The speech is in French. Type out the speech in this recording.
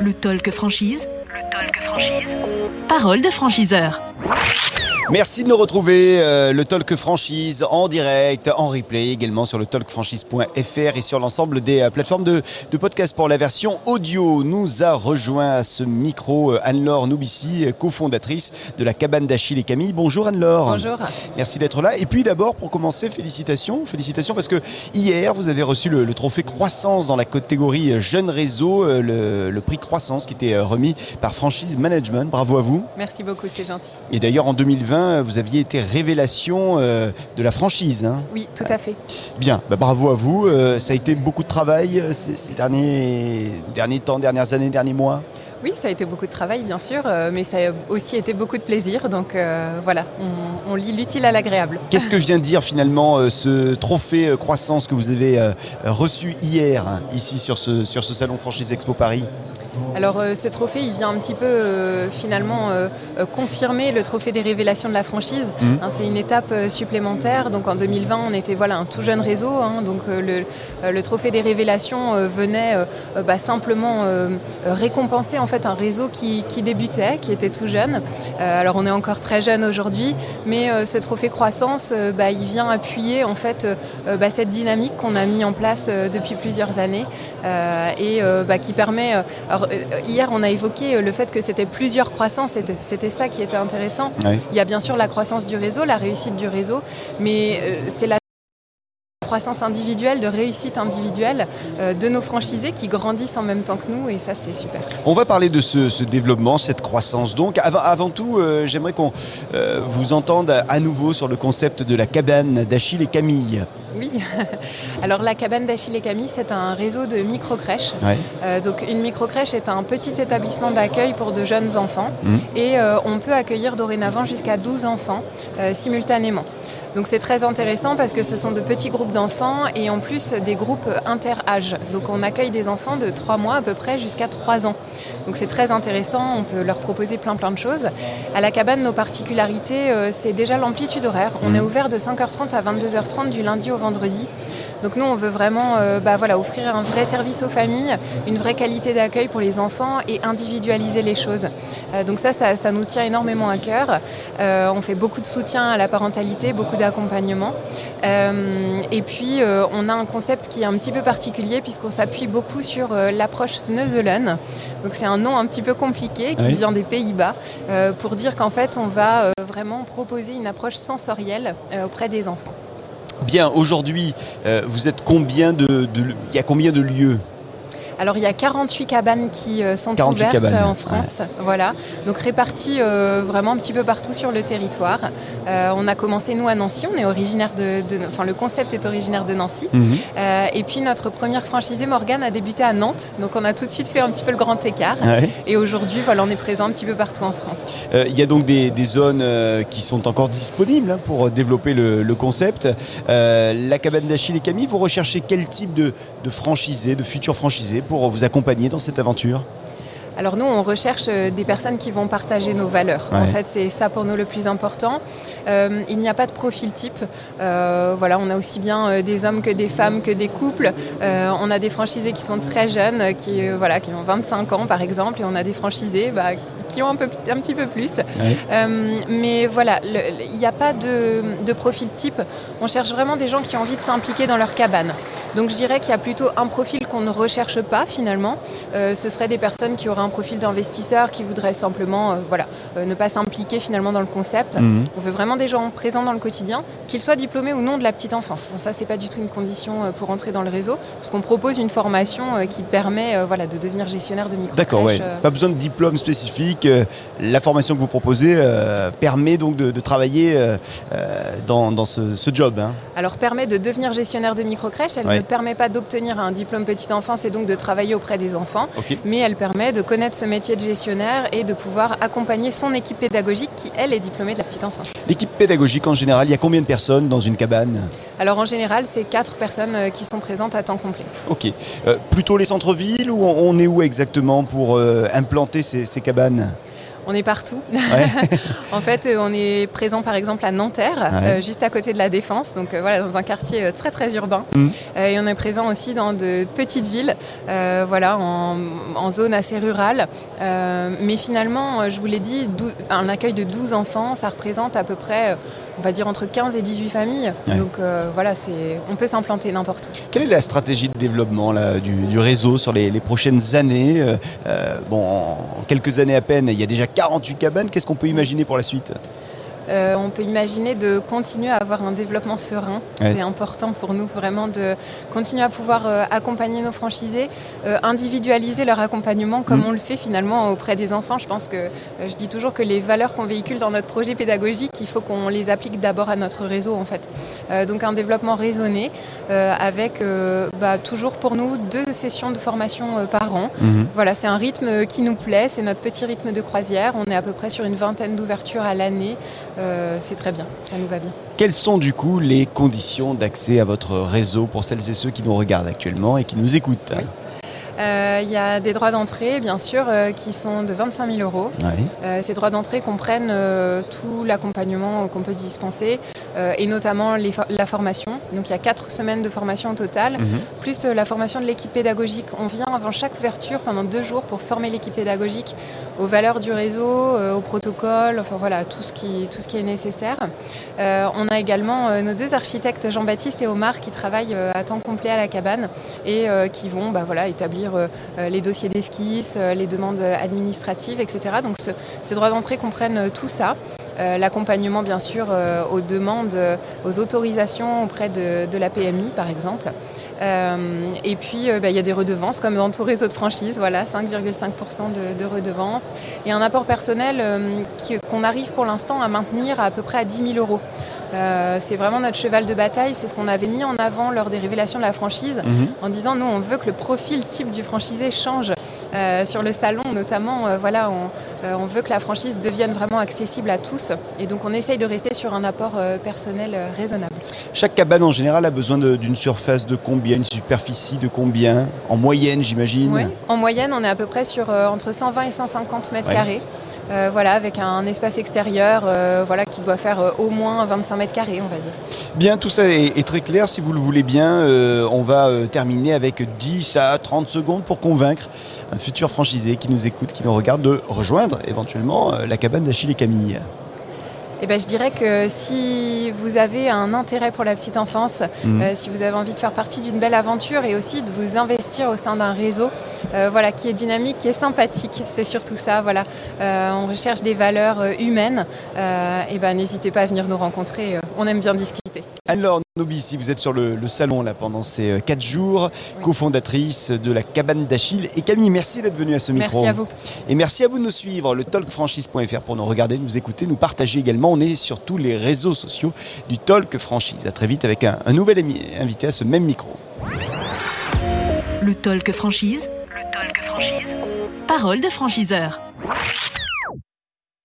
Le talk franchise. Le talk franchise. Parole de franchiseur. Merci de nous retrouver, euh, le Talk Franchise en direct, en replay, également sur le talkfranchise.fr et sur l'ensemble des euh, plateformes de, de podcast pour la version audio. Nous a rejoint à ce micro euh, Anne-Laure Noubissi, euh, cofondatrice de la cabane d'Achille et Camille. Bonjour Anne-Laure. Bonjour. Merci d'être là. Et puis d'abord, pour commencer, félicitations. Félicitations parce que hier, vous avez reçu le, le trophée Croissance dans la catégorie Jeune Réseau, le, le prix Croissance qui était remis par Franchise Management. Bravo à vous. Merci beaucoup, c'est gentil. Et d'ailleurs, en 2020, vous aviez été révélation euh, de la franchise. hein. Oui, tout à fait. Bien, bah, bravo à vous. Euh, ça a été beaucoup de travail euh, ces, ces derniers, derniers temps, dernières années, derniers mois? Oui, ça a été beaucoup de travail, bien sûr, mais ça a aussi été beaucoup de plaisir. Donc euh, voilà, on, on lit l'utile à l'agréable. Qu'est-ce que vient dire finalement ce trophée croissance que vous avez reçu hier hein, ici sur ce, sur ce salon Franchise Expo Paris? Alors euh, ce trophée, il vient un petit peu euh, finalement euh, confirmer le trophée des révélations de la franchise. Mhm. Hein, c'est une étape supplémentaire. Donc en 2020, on était voilà un tout jeune réseau. hein, donc le, le trophée des révélations venait bah, simplement récompenser en fait un réseau qui, qui débutait, qui était tout jeune. Alors on est encore très jeune aujourd'hui, mais ce trophée croissance, bah, il vient appuyer en fait bah, cette dynamique qu'on a mis en place depuis plusieurs années et qui permet. Euh, alors, euh, hier, on a évoqué euh, le fait que c'était plusieurs croissances. C'était, ça qui était intéressant. Il y a bien sûr la croissance du réseau, la réussite du réseau, mais c'est la croissance individuelle, de réussite individuelle euh, de nos franchisés qui grandissent en même temps que nous et ça c'est super. On va parler de ce, ce développement, cette croissance. Donc, avant, avant tout, euh, j'aimerais qu'on euh, vous entende à, nouveau sur le concept de la cabane d'Achille et Camille. Oui, alors la cabane d'Achille et Camille c'est un réseau de micro-crèches. Ouais. Euh, donc une microcrèche est un petit établissement d'accueil pour de jeunes enfants Mhm. et on peut accueillir dorénavant jusqu'à 12 enfants simultanément. Donc c'est très intéressant parce que ce sont de petits groupes d'enfants et en plus des groupes inter-âges. Donc on accueille des enfants de 3 mois à peu près jusqu'à 3 ans. Donc c'est très intéressant, on peut leur proposer plein plein de choses. À la cabane, nos particularités, euh, c'est déjà l'amplitude horaire. On Mhm. est ouvert de 5h30 à 22h30 du lundi au vendredi. Donc nous, on veut vraiment euh, bah, voilà, offrir un vrai service aux familles, une vraie qualité d'accueil pour les enfants et individualiser les choses. Euh, donc ça, ça, ça nous tient énormément à cœur. Euh, on fait beaucoup de soutien à la parentalité, beaucoup d'accompagnement. Et puis, on a un concept qui est un petit peu particulier puisqu'on s'appuie beaucoup sur l'approche Sneuzelen. Donc c'est un nom un petit peu compliqué qui Oui. vient des Pays-Bas pour dire qu'en fait, on va vraiment proposer une approche sensorielle auprès des enfants. Bien, aujourd'hui, euh, vous êtes combien de, de- Il y a combien de lieux Alors il y a 48 cabanes qui euh, sont 48 ouvertes cabanes, euh, en France, voilà. Donc réparties euh, vraiment un petit peu partout sur le territoire. On a commencé nous à Nancy, on est originaire de, de- enfin le concept est originaire de Nancy. Euh, et puis notre première franchisée Morgane a débuté à Nantes, donc on a tout de suite fait un petit peu le grand écart. Ouais. Et aujourd'hui, voilà, on est présent un petit peu partout en France. Il y a donc des, des zones qui sont encore disponibles hein, pour développer le, le concept. Euh, la cabane d'Achille et Camille, vous recherchez quel type de, de franchisés, de futurs franchisés pour vous accompagner dans cette aventure Alors nous, on recherche euh, des personnes qui vont partager nos valeurs. Ouais. En fait, c'est ça pour nous le plus important. Euh, il n'y a pas de profil type. Euh, voilà, on a aussi bien des hommes que des femmes, que des couples. Euh, on a des franchisés qui sont très jeunes, qui, voilà, qui ont 25 ans par exemple, et on a des franchisés bah, qui ont un, peu, un petit peu plus. Euh, mais voilà, il n'y a pas de, de profil type. On cherche vraiment des gens qui ont envie de s'impliquer dans leur cabane. Donc je dirais qu'il y a plutôt un profil qu'on ne recherche pas finalement. Euh, ce serait des personnes qui auraient un profil d'investisseur, qui voudraient simplement euh, voilà, ne pas s'impliquer finalement dans le concept. Mhm. On veut vraiment des gens présents dans le quotidien, qu'ils soient diplômés ou non de la petite enfance. Bon, ça, c'est pas du tout une condition pour entrer dans le réseau, puisqu'on propose une formation qui permet voilà, de devenir gestionnaire de micro D'accord, ouais. Pas besoin de diplôme spécifique. Euh, La formation que vous proposez euh, permet donc de, de travailler euh, euh, dans, dans ce, ce job. hein. Alors permet de devenir gestionnaire de microcrèche, elle Ouais. ne permet pas d'obtenir un diplôme petite enfance et donc de travailler auprès des enfants, mais elle permet de connaître ce métier de gestionnaire et de pouvoir accompagner son équipe pédagogique qui, elle, est diplômée de la petite enfance. L'équipe pédagogique en général, il y a combien de personnes dans une cabane? Alors en général, c'est quatre personnes euh, qui sont présentes à temps complet. Ok. Euh, plutôt les centres-villes ou on, est où exactement pour euh, implanter ces cabanes? On est partout. en fait, on est présent par exemple à Nanterre, juste à côté de la Défense, donc voilà, dans un quartier très très urbain. Mm. et on est présent aussi dans de petites villes, voilà, en, en, zone assez rurale. mais finalement, je vous l'ai dit, un accueil de 12 enfants, ça représente à peu près, on va dire, entre 15 et 18 familles. Donc voilà, on peut s'implanter n'importe où. Quelle est la stratégie de développement du, réseau sur les, prochaines années? Euh, euh, Bon, en quelques années à peine, il y a déjà 48 cabanes. Qu'est-ce qu'on peut imaginer pour la suite? Euh, on peut imaginer de continuer à avoir un développement serein. C'est important pour nous vraiment de continuer à pouvoir euh, accompagner nos franchisés, euh, individualiser leur accompagnement comme mm. on le fait finalement auprès des enfants. Je pense que je dis toujours que les valeurs qu'on véhicule dans notre projet pédagogique, il faut qu'on les applique d'abord à notre réseau en fait. donc un développement raisonné avec bah, toujours pour nous deux sessions de formation par an. Mm-hmm. Voilà, c'est un rythme qui nous plaît, c'est notre petit rythme de croisière. On est à peu près sur une vingtaine d'ouvertures à l'année. Euh, c'est très bien, ça nous va bien. Quelles sont du coup les conditions d'accès à votre réseau pour celles et ceux qui nous regardent actuellement et qui nous écoutent? Il y a des droits d'entrée, bien sûr, euh, qui sont de 25 000 euros. ces droits d'entrée comprennent tout l'accompagnement qu'on peut dispenser, euh, et notamment la formation. Donc il y a quatre semaines de formation au total, mhm. plus euh, la formation de l'équipe pédagogique. On vient avant chaque ouverture pendant deux jours pour former l'équipe pédagogique aux valeurs du réseau, euh, au protocole, enfin voilà, tout ce qui, tout ce qui est nécessaire. on a également nos deux architectes, Jean-Baptiste et Omar, qui travaillent à temps complet à la cabane et qui vont bah, voilà, établir les dossiers d'esquisse, les demandes administratives, etc. Donc ces droits d'entrée comprennent tout ça. Euh, l'accompagnement bien sûr euh, aux demandes, euh, aux autorisations auprès de, la PMI par exemple. et puis bah, il y a des redevances comme dans tout réseau de franchise, voilà, 5,5% de, redevances et un apport personnel qu'on arrive pour l'instant à maintenir à, peu près à 10 000 euros. C'est vraiment notre cheval de bataille, c'est ce qu'on avait mis en avant lors des révélations de la franchise, mhm. en disant nous on veut que le profil type du franchisé change. Euh, sur le salon, notamment, euh, voilà, euh, on, veut que la franchise devienne vraiment accessible à tous. Et donc, on essaye de rester sur un apport personnel raisonnable. Chaque cabane, en général, a besoin d'une surface de combien Une superficie de combien? En moyenne, j'imagine? Oui, en moyenne, on est à peu près sur entre 120 et 150 mètres carrés. Euh, voilà, avec un espace extérieur euh, voilà, qui doit faire euh, au moins 25 mètres carrés, on va dire. Bien, tout ça est, très clair. Si vous le voulez bien, on va terminer avec 10 à 30 secondes pour convaincre un futur franchisé qui nous écoute, qui nous regarde, de rejoindre éventuellement la cabane d'Achille et Camille. Eh ben, je dirais que si vous avez un intérêt pour la petite enfance, mhm. euh, si vous avez envie de faire partie d'une belle aventure et aussi de vous investir au sein d'un réseau euh, voilà, qui est dynamique, qui est sympathique, c'est surtout ça. Voilà. Euh, on recherche des valeurs humaines. et ben, n'hésitez pas à venir nous rencontrer. on aime bien discuter. Alors, Nobi, si vous êtes sur le, salon là pendant ces 4 jours, cofondatrice de la cabane d'Achille. Et Camille, merci d'être venue à ce micro. Merci à vous. Et merci à vous de nous suivre, le talkfranchise.fr pour nous regarder, nous écouter, nous partager également on est sur tous les réseaux sociaux du Talk Franchise. À très vite avec un, nouvel invité à ce même micro. Le Talk Franchise. Le Talk Franchise. Parole de franchiseur.